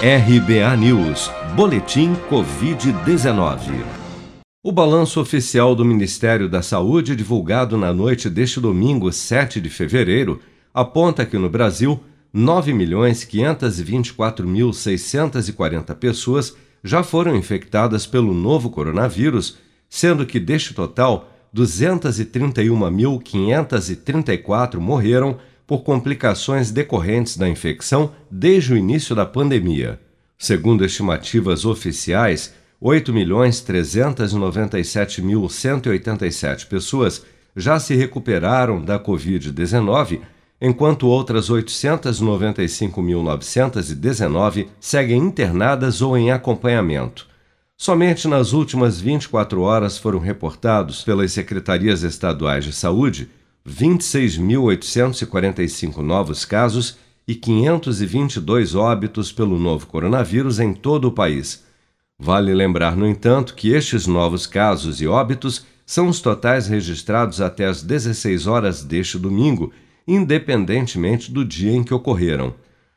RBA News, Boletim Covid-19. O balanço oficial do Ministério da Saúde, divulgado na noite deste domingo, 7 de fevereiro, aponta que no Brasil, 9.524.640 pessoas já foram infectadas pelo novo coronavírus, sendo que deste total, 231.534 morreram por complicações decorrentes da infecção desde o início da pandemia. Segundo estimativas oficiais, 8.397.187 pessoas já se recuperaram da Covid-19, enquanto outras 895.919 seguem internadas ou em acompanhamento. Somente nas últimas 24 horas foram reportados pelas secretarias estaduais de saúde 26.845 novos casos e 522 óbitos pelo novo coronavírus em todo o país. Vale lembrar, no entanto, que estes novos casos e óbitos são os totais registrados até às 16 horas deste domingo, independentemente do dia em que ocorreram.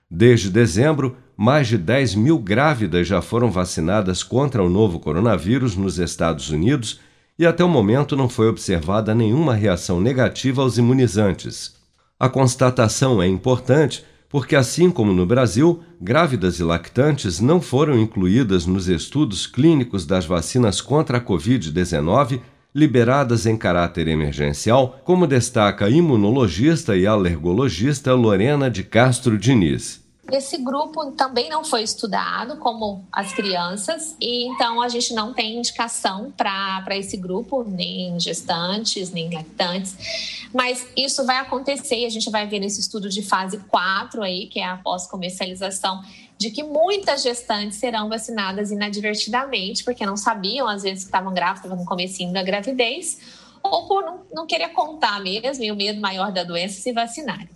Desde dezembro, mais de 10 mil grávidas já foram vacinadas contra o novo coronavírus nos Estados Unidos e até o momento não foi observada nenhuma reação negativa aos imunizantes. A constatação é importante porque, assim como no Brasil, grávidas e lactantes não foram incluídas nos estudos clínicos das vacinas contra a Covid-19 liberadas em caráter emergencial, como destaca a imunologista e alergologista Lorena de Castro Diniz. Esse grupo também não foi estudado, como as crianças, e então a gente não tem indicação para esse grupo, nem gestantes, nem lactantes. Mas isso vai acontecer e a gente vai ver nesse estudo de fase 4 aí, que é a pós-comercialização, de que muitas gestantes serão vacinadas inadvertidamente, porque não sabiam, às vezes, que estavam grávidas, estavam no comecinho da gravidez, ou por não, não querer contar mesmo, e o medo maior da doença se vacinarem.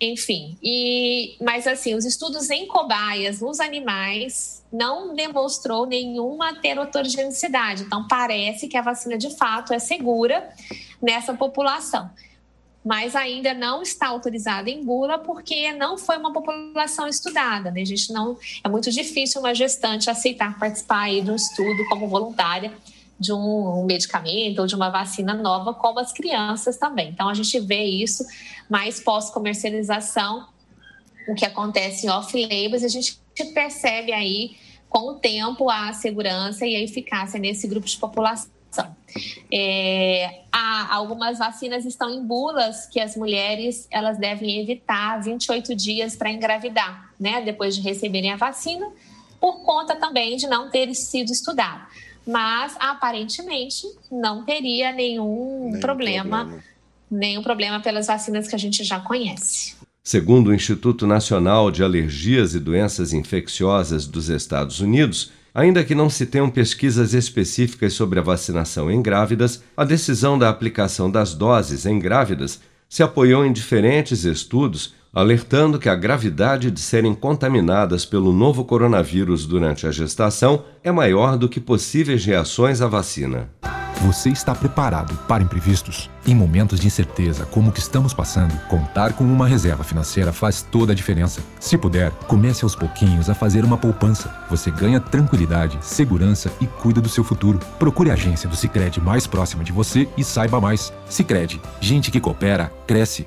Enfim, e mas assim, os estudos em cobaias nos animais não demonstrou nenhuma teratogenicidade. Então parece que a vacina de fato é segura nessa população. Mas ainda não está autorizada em bula porque não foi uma população estudada, né? A gente não é muito difícil uma gestante aceitar participar aí um estudo como voluntária de um, medicamento ou de uma vacina nova, como as crianças também. Então, a gente vê isso mais pós-comercialização, o que acontece em off-labels, a gente percebe aí, com o tempo, a segurança e a eficácia nesse grupo de população. É, há, algumas vacinas estão em bulas que as mulheres elas devem evitar 28 dias para engravidar, né? Depois de receberem a vacina, por conta também de não ter sido estudado mas aparentemente não teria nenhum, nenhum problema, problema, nenhum problema pelas vacinas que a gente já conhece. Segundo o Instituto Nacional de Alergias e Doenças Infecciosas dos Estados Unidos, ainda que não se tenham pesquisas específicas sobre a vacinação em grávidas, a decisão da aplicação das doses em grávidas se apoiou em diferentes estudos alertando que a gravidade de serem contaminadas pelo novo coronavírus durante a gestação é maior do que possíveis reações à vacina. Você está preparado para imprevistos? Em momentos de incerteza como o que estamos passando, contar com uma reserva financeira faz toda a diferença. Se puder, comece aos pouquinhos a fazer uma poupança. Você ganha tranquilidade, segurança e cuida do seu futuro. Procure a agência do Sicredi mais próxima de você e saiba mais. Sicredi, gente que coopera cresce